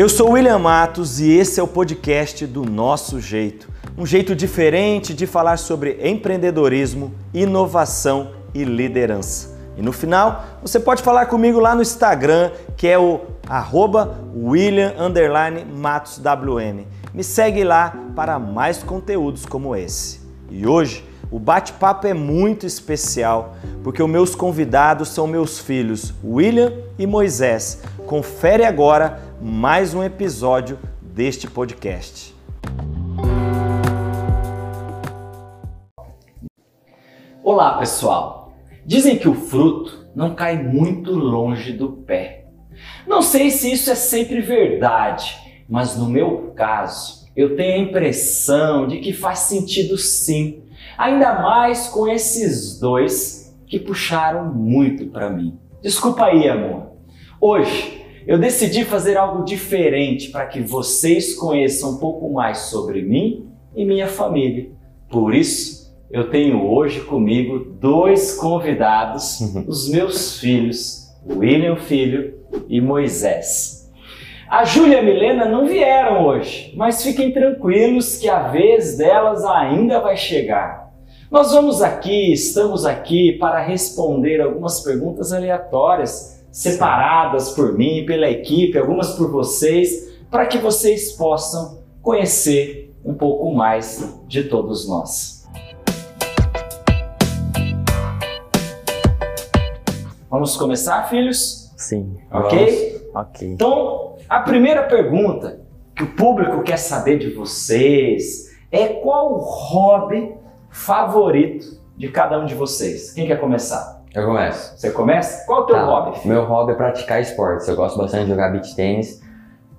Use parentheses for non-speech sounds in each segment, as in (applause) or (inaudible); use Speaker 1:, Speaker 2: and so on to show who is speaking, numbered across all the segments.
Speaker 1: Eu sou William Matos e esse é o podcast do Nosso Jeito. Um jeito diferente de falar sobre empreendedorismo, inovação e liderança. E no final, você pode falar comigo lá no Instagram, que é o arroba William Matos WM. Me segue lá para mais conteúdos como esse. E hoje o bate-papo é muito especial porque os meus convidados são meus filhos William e Moisés. Confere agora mais um episódio deste podcast.
Speaker 2: Olá, pessoal. Dizem que o fruto não cai muito longe do pé. Não sei se isso é sempre verdade, mas no meu caso, eu tenho a impressão de que faz sentido sim Ainda mais com esses dois que puxaram muito para mim. Desculpa aí, amor. Hoje eu decidi fazer algo diferente para que vocês conheçam um pouco mais sobre mim e minha família. Por isso, eu tenho hoje comigo dois convidados, uhum. os meus filhos, William Filho e Moisés. A Júlia e a Milena não vieram hoje, mas fiquem tranquilos que a vez delas ainda vai chegar. Nós vamos aqui, estamos aqui para responder algumas perguntas aleatórias, separadas por mim, pela equipe, algumas por vocês, para que vocês possam conhecer um pouco mais de todos nós. Vamos começar, filhos?
Speaker 3: Sim.
Speaker 2: Ok?
Speaker 3: Vamos. Ok.
Speaker 2: Então, a primeira pergunta que o público quer saber de vocês é qual hobby favorito de cada um de vocês. Quem quer começar?
Speaker 4: Eu começo.
Speaker 2: Você começa? Qual é o teu tá. hobby?
Speaker 4: Filho? Meu hobby é praticar esportes. Eu gosto bastante de jogar beach tênis,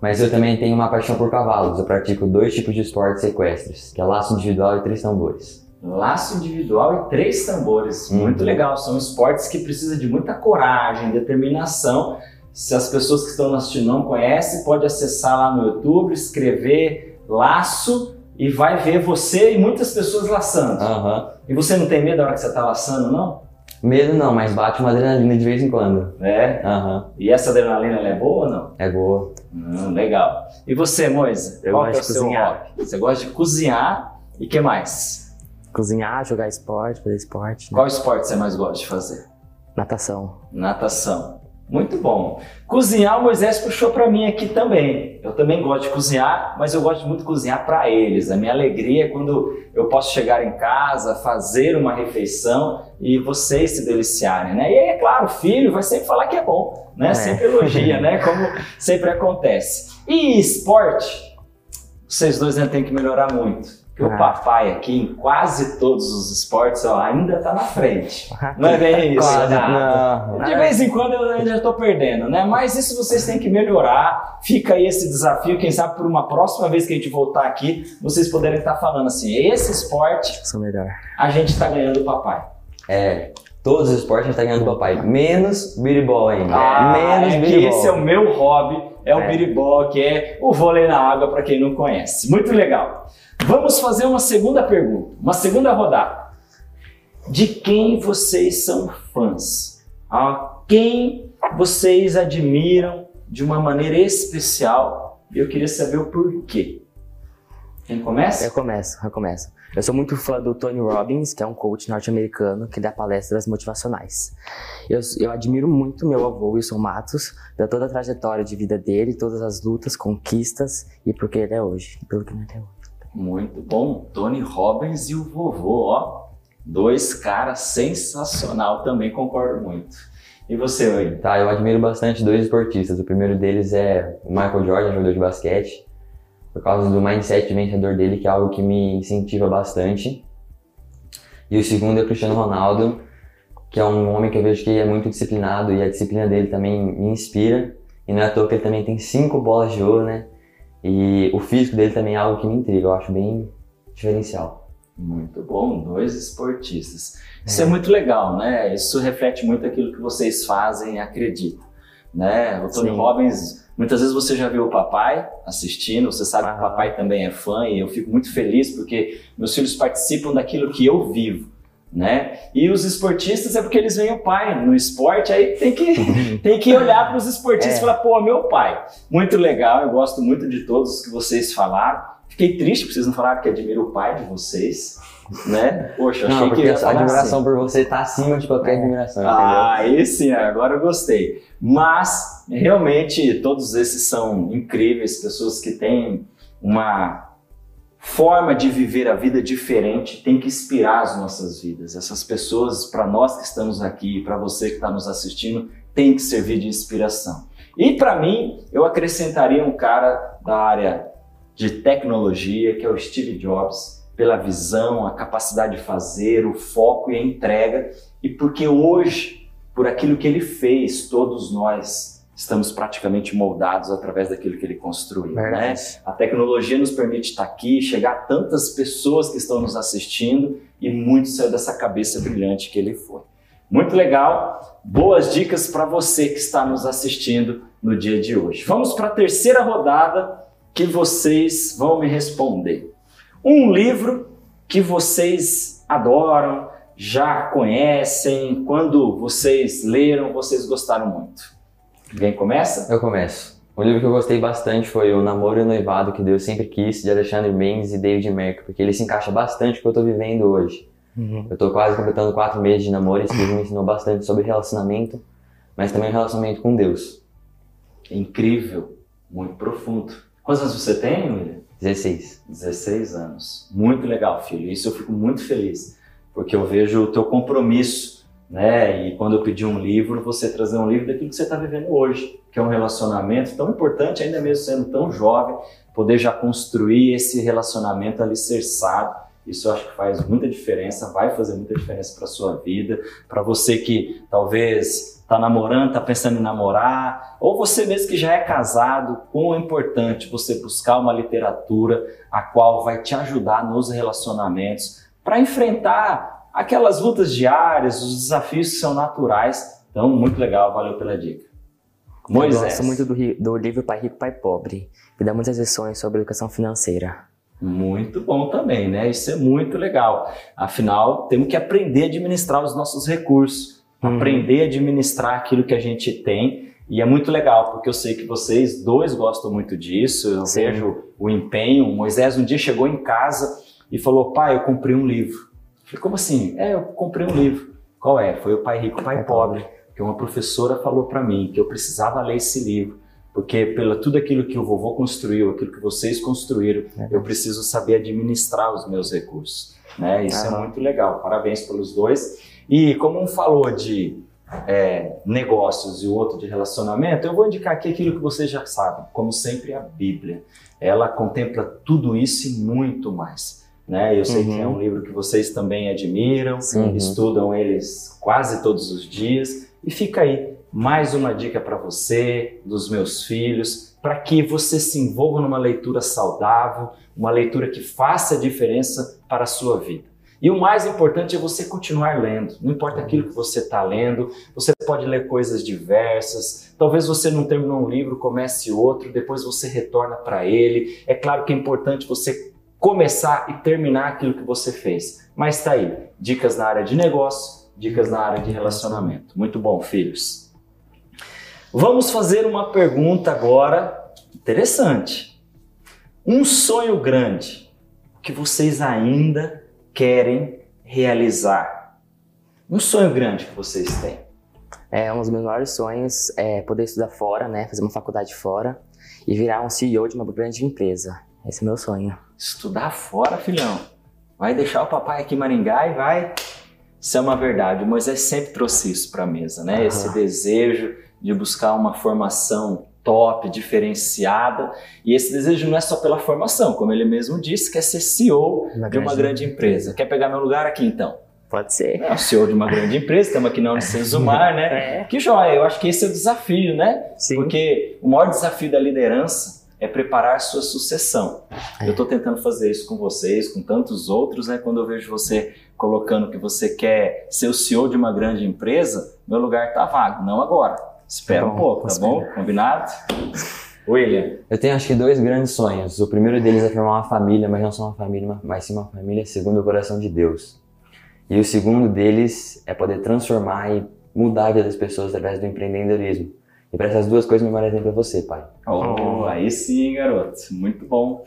Speaker 4: mas eu também tenho uma paixão por cavalos. Eu pratico dois tipos de esportes equestres, que é laço individual e três tambores.
Speaker 2: Laço individual e três tambores. Uhum. Muito legal. São esportes que precisam de muita coragem, determinação. Se as pessoas que estão assistindo não conhecem, pode acessar lá no YouTube, escrever laço e vai ver você e muitas pessoas laçando.
Speaker 4: Uhum.
Speaker 2: E você não tem medo da hora que você está laçando, não?
Speaker 4: Medo não, mas bate uma adrenalina de vez em quando.
Speaker 2: É?
Speaker 4: Uhum.
Speaker 2: E essa adrenalina é boa ou não?
Speaker 4: É boa.
Speaker 2: Hum, legal. E você, Moisa?
Speaker 3: Eu
Speaker 2: Qual
Speaker 3: gosto
Speaker 2: é
Speaker 3: de cozinhar.
Speaker 2: Hobby? Você gosta de cozinhar e que mais?
Speaker 3: Cozinhar, jogar esporte, fazer esporte.
Speaker 2: Né? Qual esporte você mais gosta de fazer?
Speaker 3: Natação.
Speaker 2: Natação. Muito bom. Cozinhar, o Moisés puxou para mim aqui também. Eu também gosto de cozinhar, mas eu gosto muito de cozinhar para eles. A minha alegria é quando eu posso chegar em casa, fazer uma refeição e vocês se deliciarem, né? E aí, é claro, o filho vai sempre falar que é bom, né? É. Sempre elogia, né? Como sempre acontece. E esporte, vocês dois ainda têm que melhorar muito. Ah. o papai aqui, em quase todos os esportes, ó, ainda está na frente. Não é bem isso?
Speaker 4: Quase, não.
Speaker 2: De vez em quando eu ainda estou perdendo, né? Mas isso vocês têm que melhorar. Fica aí esse desafio. Quem sabe por uma próxima vez que a gente voltar aqui, vocês poderem estar falando assim: esse esporte,
Speaker 3: Sou melhor.
Speaker 2: a gente está ganhando o papai.
Speaker 4: É. Todos os esportes a gente tá ganhando do papai. Menos biribol ainda.
Speaker 2: Ah,
Speaker 4: Menos
Speaker 2: é
Speaker 4: biribol.
Speaker 2: esse é o meu hobby, é o é. biribol, que é o vôlei na água, para quem não conhece. Muito legal. Vamos fazer uma segunda pergunta, uma segunda rodada. De quem vocês são fãs? A quem vocês admiram de uma maneira especial? Eu queria saber o porquê. Quem começa?
Speaker 3: Eu começo, eu começo. Eu sou muito fã do Tony Robbins, que é um coach norte-americano que dá palestras motivacionais. Eu, eu admiro muito meu avô, Wilson Matos, da toda a trajetória de vida dele, todas as lutas, conquistas e por que ele é hoje, pelo que ele é hoje.
Speaker 2: Muito bom. Tony Robbins e o vovô, ó. Dois caras sensacional, também concordo muito. E você, Oi?
Speaker 4: Tá, eu admiro bastante dois esportistas. O primeiro deles é o Michael Jordan, jogador de basquete, por causa do mindset vencedor dele, que é algo que me incentiva bastante. E o segundo é o Cristiano Ronaldo, que é um homem que eu vejo que é muito disciplinado e a disciplina dele também me inspira. E não é à toa que ele também tem cinco bolas de ouro, né? E o físico dele também é algo que me intriga, eu acho bem diferencial.
Speaker 2: Muito bom, dois esportistas. Isso é. é muito legal, né? Isso reflete muito aquilo que vocês fazem e acreditam. Né? O Tony Sim. Robbins, muitas vezes você já viu o papai assistindo, você sabe ah. que o papai também é fã e eu fico muito feliz porque meus filhos participam daquilo que eu vivo. né? E os esportistas é porque eles veem o pai no esporte, aí tem que, (laughs) tem que olhar para os esportistas é. e falar, pô, meu pai. Muito legal, eu gosto muito de todos os que vocês falaram. Fiquei triste porque vocês não falaram que admiro o pai de vocês, né? Poxa, achei
Speaker 4: não,
Speaker 2: que
Speaker 4: a admiração assim. por você tá acima de qualquer admiração.
Speaker 2: Ah, esse agora eu gostei. Mas realmente todos esses são incríveis, pessoas que têm uma forma de viver a vida diferente tem que inspirar as nossas vidas. Essas pessoas, para nós que estamos aqui, para você que está nos assistindo, tem que servir de inspiração. E para mim, eu acrescentaria um cara da área de tecnologia, que é o Steve Jobs, pela visão, a capacidade de fazer, o foco e a entrega, e porque hoje, por aquilo que ele fez, todos nós estamos praticamente moldados através daquilo que ele construiu. Né? A tecnologia nos permite estar aqui, chegar a tantas pessoas que estão nos assistindo e muito saiu dessa cabeça brilhante que ele foi. Muito legal, boas dicas para você que está nos assistindo no dia de hoje. Vamos para a terceira rodada que vocês vão me responder. Um livro que vocês adoram, já conhecem, quando vocês leram, vocês gostaram muito. Quem começa?
Speaker 4: Eu começo. Um livro que eu gostei bastante foi O Namoro e o Noivado que Deus Sempre Quis, de Alexandre Mendes e David Merck, porque ele se encaixa bastante com o que eu estou vivendo hoje. Uhum. Eu estou quase completando quatro meses de namoro e esse livro me ensinou bastante sobre relacionamento, mas também o relacionamento com Deus.
Speaker 2: É incrível, muito profundo. Quantos anos você tem, William?
Speaker 4: 16.
Speaker 2: 16 anos. Muito legal, filho. Isso eu fico muito feliz, porque eu vejo o teu compromisso né? E quando eu pedi um livro, você trazer um livro daquilo que você está vivendo hoje, que é um relacionamento tão importante, ainda mesmo sendo tão jovem, poder já construir esse relacionamento alicerçado. Isso eu acho que faz muita diferença, vai fazer muita diferença para sua vida, para você que talvez está namorando, está pensando em namorar, ou você mesmo que já é casado, como é importante você buscar uma literatura a qual vai te ajudar nos relacionamentos para enfrentar aquelas lutas diárias, os desafios que são naturais. Então, muito legal, valeu pela dica.
Speaker 3: Moisés. Eu gosto muito do, do livro Pai Rico, Pai Pobre, que dá muitas lições sobre educação financeira.
Speaker 2: Muito bom também, né? Isso é muito legal. Afinal, temos que aprender a administrar os nossos recursos, uhum. aprender a administrar aquilo que a gente tem. E é muito legal, porque eu sei que vocês dois gostam muito disso. Eu Sim. vejo o empenho. Moisés um dia chegou em casa e falou: Pai, eu comprei um livro. Falei, como assim? É, eu comprei um livro. Qual é? Foi o Pai Rico, Pai Pobre, que uma professora falou para mim que eu precisava ler esse livro, porque pelo tudo aquilo que o vovô construiu, aquilo que vocês construíram, é. eu preciso saber administrar os meus recursos. Né? Isso é muito legal. Parabéns pelos dois. E como um falou de é, negócios e o outro de relacionamento, eu vou indicar aqui aquilo que vocês já sabem. Como sempre, a Bíblia. Ela contempla tudo isso e muito mais né? Eu sei uhum. que é um uhum. livro que vocês também admiram, uhum. estudam eles quase todos os dias. E fica aí mais uma dica para você, dos meus filhos, para que você se envolva numa leitura saudável, uma leitura que faça diferença para a sua vida. E o mais importante é você continuar lendo. Não importa aquilo que você está lendo, você pode ler coisas diversas. Talvez você não terminou um livro, comece outro, depois você retorna para ele. É claro que é importante você começar e terminar aquilo que você fez. Mas está aí, dicas na área de negócio, dicas na área de relacionamento. Muito bom, filhos. Vamos fazer uma pergunta agora interessante. Um sonho grande que vocês ainda querem realizar. Um sonho grande que vocês têm.
Speaker 3: É, um dos meus maiores sonhos é poder estudar fora, né, fazer uma faculdade fora e virar um CEO de uma grande empresa. Esse é meu sonho.
Speaker 2: Estudar fora, filhão. Vai deixar o papai aqui em Maringá e vai. Isso é uma verdade. O Moisés sempre trouxe isso para a mesa, né? Uhum. Esse desejo de buscar uma formação top, diferenciada. E esse desejo não é só pela formação, como ele mesmo disse, quer ser CEO uma de uma grande empresa. Quer pegar meu lugar aqui então?
Speaker 3: Pode ser.
Speaker 2: É o CEO de uma grande empresa, estamos aqui na Unicesumar, né? (laughs) É. Que joia, eu acho que esse é o desafio, né? Sim. Porque o maior desafio da liderança é preparar sua sucessão. É. Eu estou tentando fazer isso com vocês, com tantos outros, né? Quando eu vejo você colocando que você quer ser o CEO de uma grande empresa, meu lugar está vago. Não agora. Espera tá um pouco, tá bom? Combinado? William.
Speaker 4: Eu tenho acho que dois grandes sonhos. O primeiro deles é formar uma família, mas não só uma família, mas sim uma família segundo o coração de Deus. E o segundo deles é poder transformar e mudar a vida das pessoas através do empreendedorismo. E para essas duas coisas, meu maior exemplo é você, pai.
Speaker 2: Oh, aí sim, garoto. Muito bom.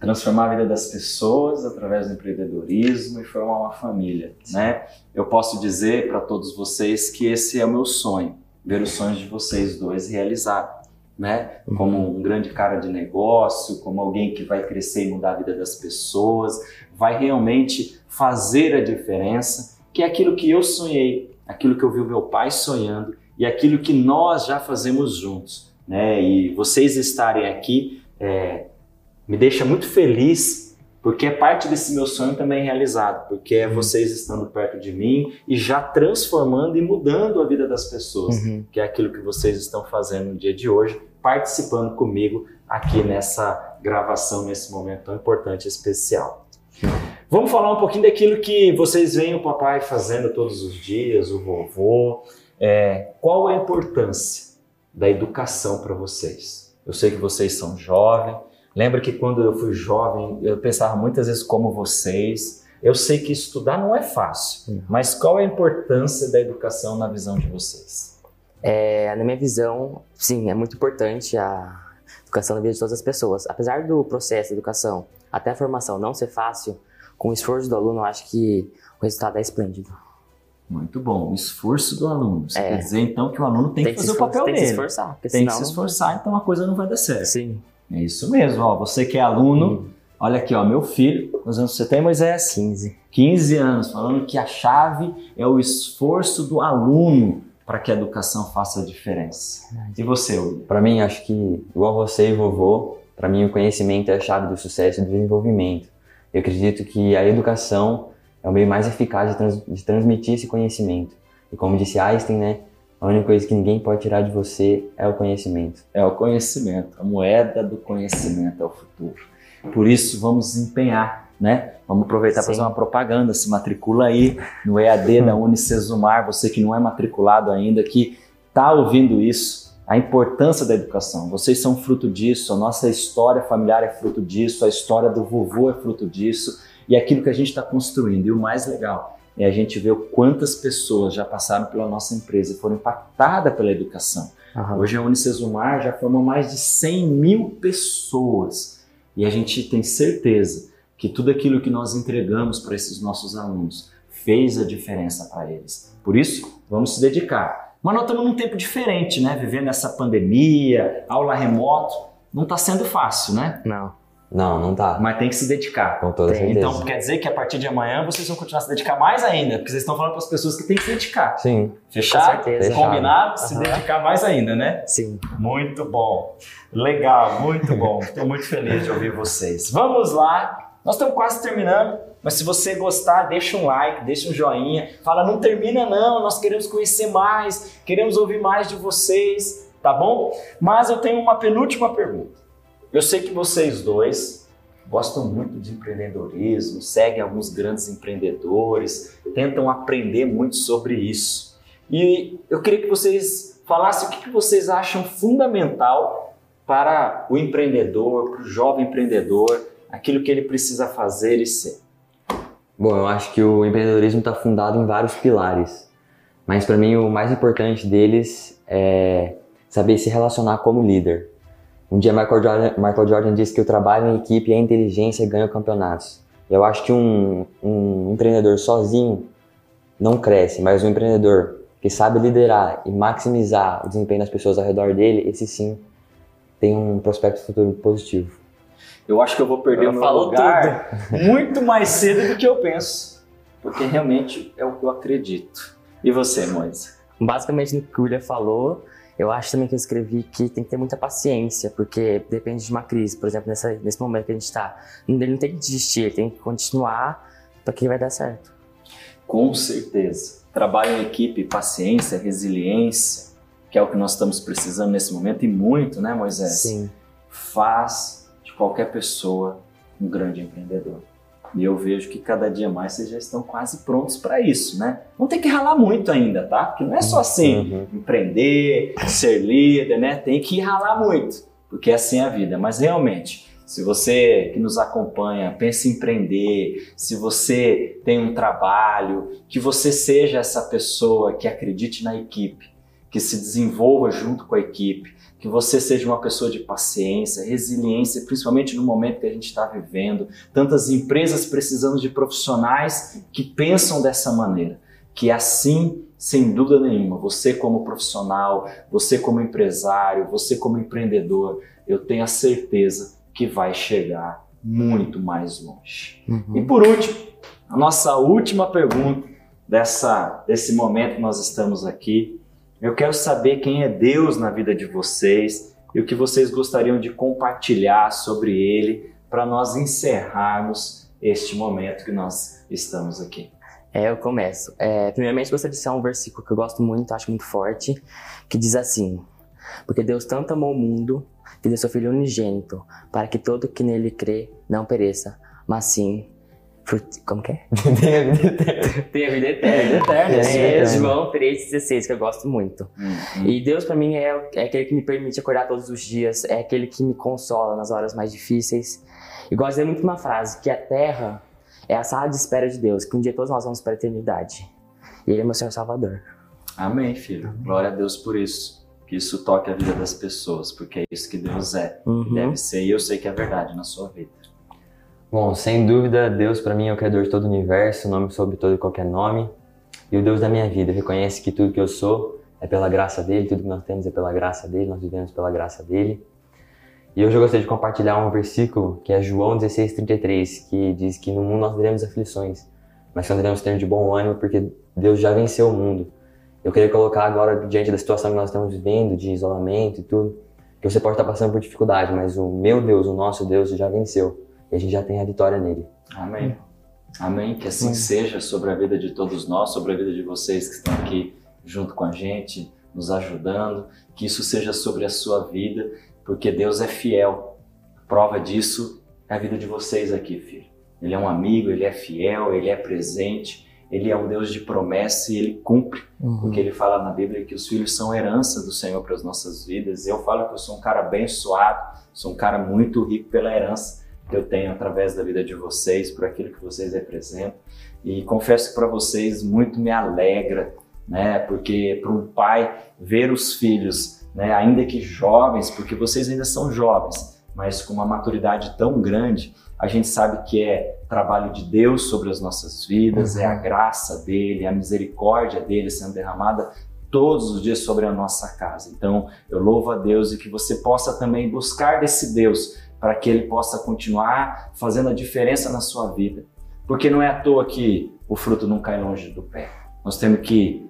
Speaker 2: Transformar a vida das pessoas através do empreendedorismo e formar uma família, né? Eu posso dizer para todos vocês que esse é o meu sonho, ver os sonhos de vocês dois realizar, né? Como um grande cara de negócio, como alguém que vai crescer e mudar a vida das pessoas, vai realmente fazer a diferença, que é aquilo que eu sonhei, aquilo que eu vi o meu pai sonhando e aquilo que nós já fazemos juntos. Né? E vocês estarem aqui é, me deixa muito feliz, porque é parte desse meu sonho também realizado, porque é vocês estando perto de mim e já transformando e mudando a vida das pessoas,
Speaker 3: Uhum.
Speaker 2: que é aquilo que vocês estão fazendo no dia de hoje, participando comigo aqui nessa gravação, nesse momento tão importante e especial. Vamos falar um pouquinho daquilo que vocês veem o papai fazendo todos os dias, o vovô. É, qual a importância da educação para vocês? Eu sei que vocês são jovens. Lembra que quando eu fui jovem, eu pensava muitas vezes como vocês. Eu sei que estudar não é fácil, mas qual a importância da educação na visão de vocês?
Speaker 3: É, na minha visão, sim, é muito importante a educação na vida de todas as pessoas. Apesar do processo de educação até a formação não ser fácil, com o esforço do aluno, eu acho que o resultado é esplêndido.
Speaker 2: Muito bom, o esforço do aluno. Você
Speaker 3: É.
Speaker 2: quer dizer então que o aluno tem, que
Speaker 3: se
Speaker 2: fazer o papel
Speaker 3: tem que
Speaker 2: dele.
Speaker 3: se esforçar, porque
Speaker 2: tem que
Speaker 3: senão...
Speaker 2: se esforçar, então a coisa não vai dar certo.
Speaker 3: Sim,
Speaker 2: É isso mesmo, ó. Você que é aluno, olha aqui, ó, meu filho, quantos anos você tem, Moisés?
Speaker 3: 15.
Speaker 2: 15 anos, falando que a chave é o esforço do aluno para que a educação faça a diferença. E você, Will?
Speaker 4: Para mim, acho que, igual você e vovô, para mim o conhecimento é a chave do sucesso e do desenvolvimento. Eu acredito que a educação é o meio mais eficaz de, trans- de transmitir esse conhecimento. E como disse Einstein, né, a única coisa que ninguém pode tirar de você é o conhecimento.
Speaker 2: É o conhecimento, a moeda do conhecimento é o futuro. Por isso, vamos empenhar, né? Vamos aproveitar para fazer uma propaganda. Se matricula aí no EAD da (laughs) Unicesumar, você que não é matriculado ainda, que está ouvindo isso, a importância da educação. Vocês são fruto disso, a nossa história familiar é fruto disso, a história do vovô é fruto disso, e aquilo que a gente está construindo. E o mais legal é a gente ver o quantas pessoas já passaram pela nossa empresa e foram impactadas pela educação.
Speaker 3: Aham.
Speaker 2: Hoje a Unicesumar já formou mais de 100 mil pessoas e a gente tem certeza que tudo aquilo que nós entregamos para esses nossos alunos fez a diferença para eles. Por isso, vamos se dedicar. Mas nós estamos num tempo diferente, né? Vivendo essa pandemia, aula remoto, não está sendo fácil, né?
Speaker 3: Não.
Speaker 4: Não, não tá.
Speaker 2: Mas tem que se dedicar.
Speaker 4: Com toda
Speaker 3: Tem,
Speaker 4: certeza.
Speaker 2: Então quer dizer que a partir de amanhã vocês vão continuar a se dedicar mais ainda, porque vocês estão falando para as pessoas que tem que se dedicar.
Speaker 4: Sim.
Speaker 2: Fechado?
Speaker 3: certeza.
Speaker 2: Combinado? Se dedicar mais ainda, né?
Speaker 3: Sim.
Speaker 2: Muito bom. Legal, muito bom. Estou muito feliz de ouvir vocês. Vamos lá. Nós estamos quase terminando, mas se você gostar, deixa um like, deixa um joinha. Fala, não termina não, nós queremos conhecer mais, queremos ouvir mais de vocês, tá bom? Mas eu tenho uma penúltima pergunta. Eu sei que vocês dois gostam muito de empreendedorismo, seguem alguns grandes empreendedores, tentam aprender muito sobre isso. E eu queria que vocês falassem o que vocês acham fundamental para o empreendedor, para o jovem empreendedor, aquilo que ele precisa fazer e ser.
Speaker 4: Bom, eu acho que o empreendedorismo está fundado em vários pilares, mas para mim o mais importante deles é saber se relacionar como líder. Um dia Michael Jordan, Michael Jordan disse que o trabalho em equipe e a inteligência ganham campeonatos. Eu acho que um, um empreendedor sozinho não cresce, mas um empreendedor que sabe liderar e maximizar o desempenho das pessoas ao redor dele, esse sim tem um prospecto futuro positivo.
Speaker 2: Eu acho que eu vou perder
Speaker 3: Eu
Speaker 2: o meu
Speaker 3: falo
Speaker 2: lugar (laughs) muito mais cedo do que eu penso, porque realmente é o que eu acredito. E você, Moisés?
Speaker 3: Basicamente, no que o William falou, eu acho também que eu escrevi que tem que ter muita paciência, porque depende de uma crise. Por exemplo, nessa, nesse momento que a gente está, ele não tem que desistir, ele tem que continuar para que vai dar certo.
Speaker 2: Com certeza. Trabalho em equipe, paciência, resiliência, que é o que nós estamos precisando nesse momento e muito, né, Moisés?
Speaker 3: Sim.
Speaker 2: Faz de qualquer pessoa um grande empreendedor. E eu vejo que cada dia mais vocês já estão quase prontos para isso, né? Não tem que ralar muito ainda, tá? Porque não é só assim,
Speaker 4: Uhum.
Speaker 2: empreender, ser líder, né? Tem que ralar muito, porque assim é a vida. Mas realmente, Se você que nos acompanha pensa em empreender, se você tem um trabalho, que você seja essa pessoa que acredite na equipe, que se desenvolva junto com a equipe, que você seja uma pessoa de paciência, resiliência, principalmente no momento que a gente está vivendo. Tantas empresas precisando de profissionais que pensam dessa maneira, que assim, sem dúvida nenhuma, você como profissional, você como empresário, você como empreendedor, eu tenho a certeza que vai chegar muito mais longe. Uhum. E por último, a nossa última pergunta dessa, desse momento que nós estamos aqui. Eu quero saber quem é Deus na vida de vocês e o que vocês gostariam de compartilhar sobre Ele para nós encerrarmos este momento que nós estamos aqui.
Speaker 3: É, eu começo. É, primeiramente, gostaria de citar um versículo que eu gosto muito, acho muito forte, que diz assim: Porque Deus tanto amou o mundo que deu seu Filho unigênito, para que todo que nele crê não pereça, mas sim como que é? (laughs)
Speaker 4: Tem a vida eterna.
Speaker 3: Tem a vida eterna. eterna. É, é João 3,16, que eu gosto muito. Uhum. E Deus, para mim, é, é aquele que me permite acordar todos os dias, é aquele que me consola nas horas mais difíceis. E gosto de muito uma frase, que a terra é a sala de espera de Deus, que um dia todos nós vamos para a eternidade. E Ele é meu Senhor Salvador.
Speaker 2: Amém, filho. Glória a Deus por isso que isso toque a vida das pessoas, porque é isso que Deus é, uhum. deve ser, e eu sei que é verdade na sua vida.
Speaker 4: Bom, sem dúvida, Deus para mim é o Criador de todo o universo, nome sobre todo e qualquer nome, e o Deus da minha vida. Reconhece que tudo que eu sou é pela graça dele, tudo que nós temos é pela graça dele, nós vivemos pela graça dele. E hoje eu gostaria de compartilhar um versículo que é João 16:33, que diz que no mundo nós teremos aflições, mas nós devemos de bom ânimo porque Deus já venceu o mundo. Eu queria colocar agora, diante da situação que nós estamos vivendo, de isolamento e tudo, que você pode estar passando por dificuldade, mas o meu Deus, o nosso Deus, já venceu. E a gente já tem a vitória nele.
Speaker 2: Amém. Amém. Que assim seja sobre a vida de todos nós, sobre a vida de vocês que estão aqui junto com a gente, nos ajudando. Que isso seja sobre a sua vida, porque Deus é fiel. prova disso é a vida de vocês aqui, filho. Ele é um amigo, ele é fiel, ele é presente ele é um Deus de promessa e ele cumpre uhum. porque ele fala na Bíblia que os filhos são herança do Senhor para as nossas vidas. Eu falo que eu sou um cara abençoado, sou um cara muito rico pela herança eu tenho através da vida de vocês, por aquilo que vocês representam. E confesso que para vocês muito me alegra, né? Porque para um pai ver os filhos, né, ainda que jovens, porque vocês ainda são jovens, mas com uma maturidade tão grande, a gente sabe que é trabalho de Deus sobre as nossas vidas, uhum. é a graça dele, a misericórdia dele sendo derramada todos os dias sobre a nossa casa. Então, eu louvo a Deus e que você possa também buscar desse Deus para que ele possa continuar fazendo a diferença na sua vida. Porque não é à toa que o fruto não cai longe do pé. Nós temos que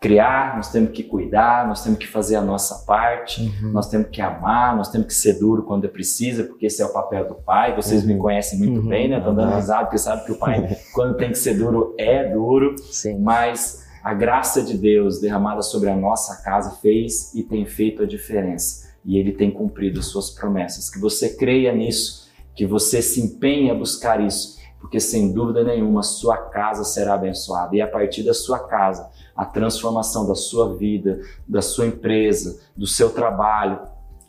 Speaker 2: criar, nós temos que cuidar, nós temos que fazer a nossa parte, uhum. nós temos que amar, nós temos que ser duro quando é precisa, porque esse é o papel do pai. Vocês uhum. me conhecem muito uhum. bem, né? Estão dando risada, porque sabe que o pai, (laughs) quando tem que ser duro, é duro. Sim. Mas a graça de Deus derramada sobre a nossa casa fez e tem feito a diferença. E ele tem cumprido as suas promessas. Que você creia nisso, que você se empenhe a buscar isso, porque sem dúvida nenhuma sua casa será abençoada. E a partir da sua casa, a transformação da sua vida, da sua empresa, do seu trabalho,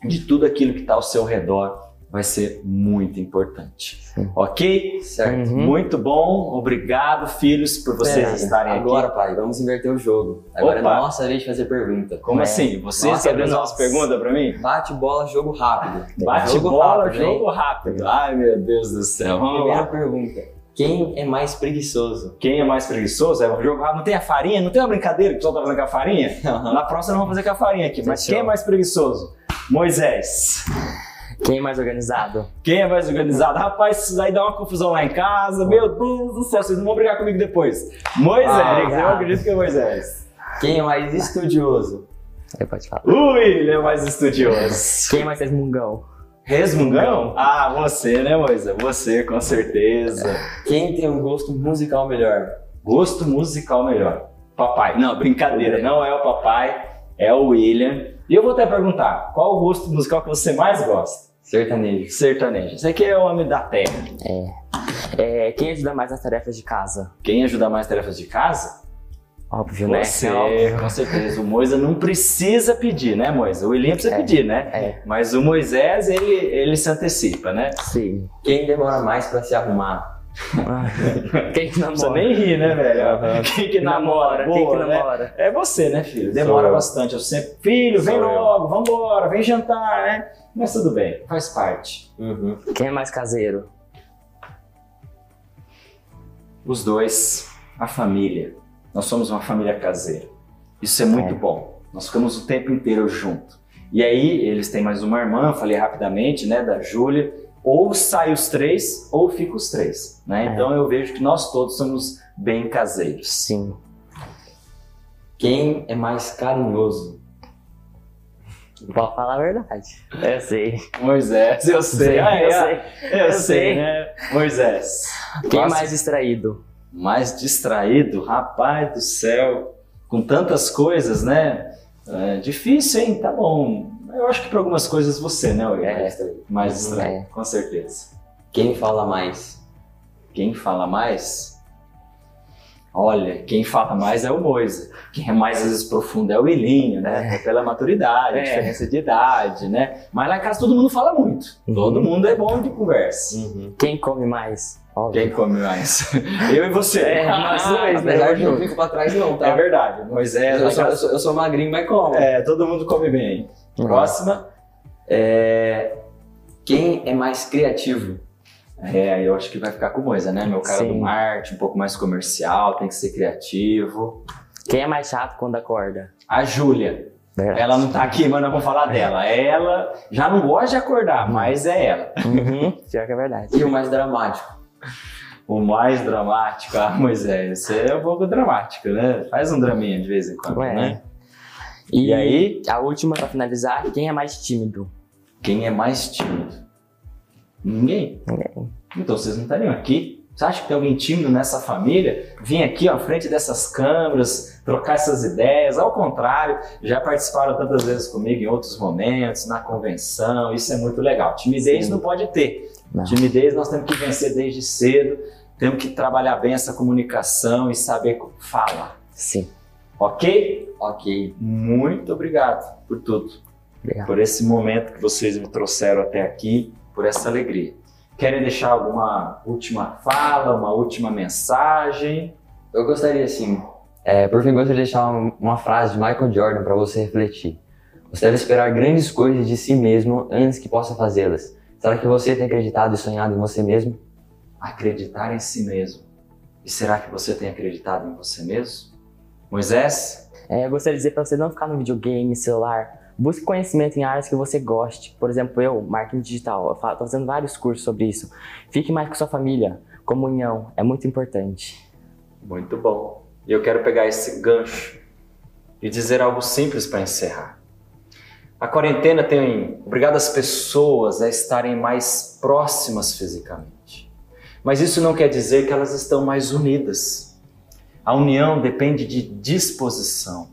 Speaker 2: de tudo aquilo que está ao seu redor, vai ser muito importante. Sim. Ok? Certo. Uhum. Muito bom. Obrigado, filhos, por vocês
Speaker 4: Pera,
Speaker 2: estarem
Speaker 4: agora,
Speaker 2: aqui.
Speaker 4: Agora, pai, vamos inverter o jogo. Agora Opa. é nossa vez de fazer pergunta.
Speaker 2: Como é. assim? Vocês nossa, querem fazer umas perguntas para mim?
Speaker 4: Bate bola, jogo rápido.
Speaker 2: Bate jogo bola, rápido, jogo rápido. Ai, meu Deus do céu.
Speaker 4: Vamos Primeira lá. pergunta. Quem é mais preguiçoso?
Speaker 2: Quem é mais preguiçoso? É um jogo. Ah, não tem a farinha? Não tem uma brincadeira que o pessoal tá fazendo com a farinha? Uhum. Na próxima não vamos fazer com a farinha aqui. Mas quem é mais preguiçoso? Moisés.
Speaker 3: Quem é mais organizado?
Speaker 2: Quem é mais organizado? Rapaz, isso daí dá uma confusão lá em casa. Meu Deus do céu, vocês não vão brigar comigo depois. Moisés, ah, eu acredito que é Moisés.
Speaker 4: Quem é mais estudioso?
Speaker 3: Aí pode falar.
Speaker 2: O William é mais estudioso.
Speaker 3: Quem é mais resmungão?
Speaker 2: Resmungão? Ah, você, né, Moisés? Você, com certeza.
Speaker 4: Quem tem um gosto musical melhor?
Speaker 2: Gosto musical melhor. Papai. Não, brincadeira. Não é o papai, é o William. E eu vou até perguntar, qual o gosto musical que você mais gosta?
Speaker 4: Sertanejo.
Speaker 2: Sertanejo. Você que é o homem da terra.
Speaker 3: É. é. Quem ajuda mais nas tarefas de casa?
Speaker 2: Quem ajuda mais nas tarefas de casa?
Speaker 3: Óbvio, né?
Speaker 2: Você,
Speaker 3: É óbvio.
Speaker 2: com certeza. O Moisés não precisa pedir, né, Moisés? O William precisa
Speaker 3: É,
Speaker 2: pedir, né?
Speaker 3: é.
Speaker 2: Mas o Moisés, ele, ele se antecipa, né?
Speaker 3: Sim.
Speaker 4: Quem demora mais pra se arrumar? (laughs)
Speaker 3: Quem que
Speaker 2: Não precisa
Speaker 3: namora?
Speaker 2: nem rir, né, velho?
Speaker 4: Aham. (laughs)
Speaker 2: Quem que namora?
Speaker 3: Quem que
Speaker 2: né?
Speaker 3: namora?
Speaker 2: É você, né, filho? Demora
Speaker 4: eu.
Speaker 2: bastante. Eu sempre, filho, vem
Speaker 4: Sou eu.
Speaker 2: logo, vambora, vem jantar, né? Mas tudo bem, faz parte.
Speaker 4: Uhum.
Speaker 3: Quem é mais caseiro?
Speaker 2: Os dois, a família. Nós somos uma família caseira. Isso é muito
Speaker 3: É.
Speaker 2: bom. Nós ficamos o tempo inteiro junto. E aí, eles têm mais uma irmã, falei rapidamente, né, da Júlia. Ou sai os três, ou fica os três, né?
Speaker 3: É.
Speaker 2: Então eu vejo que nós todos somos bem caseiros.
Speaker 3: Sim.
Speaker 4: Quem é mais carinhoso?
Speaker 3: Pode falar a verdade. Eu sei.
Speaker 2: Moisés, eu sei. Ah,
Speaker 3: eu
Speaker 2: é,
Speaker 3: sei.
Speaker 2: Eu,
Speaker 3: Eu
Speaker 2: sei,
Speaker 3: sei.
Speaker 2: né? Moisés.
Speaker 3: Quem
Speaker 2: Nossa,
Speaker 3: mais distraído?
Speaker 2: mais distraído? Rapaz do céu. Com tantas coisas, né? É difícil, hein? Tá bom. Eu acho que para algumas coisas você, né?
Speaker 3: É.
Speaker 2: Mais distraído. Mais distraído,
Speaker 3: É.
Speaker 2: com certeza.
Speaker 4: Quem fala mais?
Speaker 2: Quem fala mais? Olha, quem fala mais é o Moisa. Quem é mais às vezes profundo é o Ilinho, né? Pela maturidade, a
Speaker 3: É.
Speaker 2: diferença de idade, né? Mas lá em casa todo mundo fala muito.
Speaker 3: Uhum.
Speaker 2: Todo mundo é bom de conversa.
Speaker 4: Uhum.
Speaker 3: Quem come mais? Óbvio.
Speaker 2: Quem come mais? (laughs) Eu e você.
Speaker 3: É, nós (laughs) dois, né?
Speaker 4: Apesar de não fico pra trás não, tá?
Speaker 2: É verdade. Moisés,
Speaker 4: Eu sou, eu,
Speaker 2: casa-
Speaker 4: sou, eu sou magrinho, mas como?
Speaker 2: é, todo mundo come bem. Próxima.
Speaker 4: É, Quem é mais criativo?
Speaker 2: É, eu acho que vai ficar com Moisa, né? Meu cara
Speaker 3: Sim.
Speaker 2: do marketing, um pouco mais comercial, tem que ser criativo.
Speaker 3: Quem é mais chato quando acorda?
Speaker 2: A Júlia.
Speaker 3: Verdade.
Speaker 2: Ela não tá aqui, mas nós vamos falar dela. Ela já não gosta de acordar, mas é ela.
Speaker 3: Uhum. Pior que é verdade.
Speaker 4: E o mais dramático?
Speaker 2: O mais dramático, ah, Moisés, você é um pouco dramático, né? Faz um draminha de vez em quando,
Speaker 3: Ué.
Speaker 2: né?
Speaker 3: E,
Speaker 2: E aí?
Speaker 3: A última pra finalizar, quem é mais tímido?
Speaker 2: Quem é mais tímido? Ninguém.
Speaker 3: Ninguém.
Speaker 2: Então vocês não estariam aqui. Você acha que tem alguém tímido nessa família? Vir aqui ó, à frente dessas câmeras, trocar essas ideias. Ao contrário, já participaram tantas vezes comigo em outros momentos, na convenção. Isso é muito legal. Timidez
Speaker 3: Sim.
Speaker 2: não pode ter.
Speaker 3: Não.
Speaker 2: Timidez nós temos que vencer desde cedo. Temos que trabalhar bem essa comunicação e saber falar.
Speaker 3: Sim.
Speaker 2: Ok?
Speaker 4: Ok.
Speaker 2: Muito obrigado por tudo.
Speaker 3: Obrigado.
Speaker 2: Por esse momento que vocês me trouxeram até aqui, por essa alegria. Querem deixar alguma última fala, uma última mensagem?
Speaker 4: Eu gostaria, assim, é, por fim, gostaria de deixar uma, uma frase de Michael Jordan para você refletir. Você deve esperar grandes coisas de si mesmo antes que possa fazê-las. Será que você tem acreditado e sonhado em você mesmo?
Speaker 2: Acreditar em si mesmo. E será que você tem acreditado em você mesmo? Moisés?
Speaker 3: É, eu gostaria de dizer pra você não ficar no videogame, celular. Busque conhecimento em áreas que você goste. Por exemplo, eu, marketing digital, tô fazendo vários cursos sobre isso. Fique mais com sua família. Comunhão é muito importante.
Speaker 2: Muito bom. E eu quero pegar esse gancho e dizer algo simples para encerrar. A quarentena tem obrigado as pessoas a estarem mais próximas fisicamente. Mas isso não quer dizer que elas estão mais unidas. A união depende de disposição,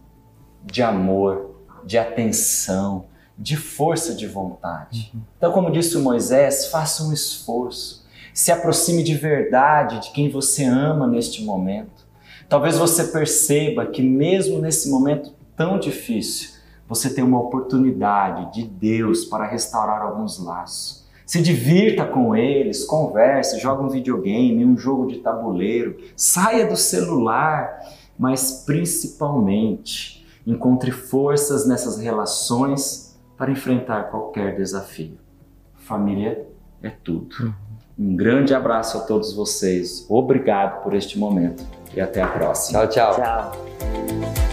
Speaker 2: de amor, de atenção, de força de vontade. Então, como disse o Moisés, faça um esforço. Se aproxime de verdade de quem você ama neste momento. Talvez você perceba que, mesmo nesse momento tão difícil, você tem uma oportunidade de Deus para restaurar alguns laços. Se divirta com eles, converse, joga um videogame, um jogo de tabuleiro, saia do celular, mas principalmente encontre forças nessas relações para enfrentar qualquer desafio. Família é tudo. Um grande abraço a todos vocês. Obrigado por este momento e até a próxima.
Speaker 4: Tchau, tchau.
Speaker 3: Tchau.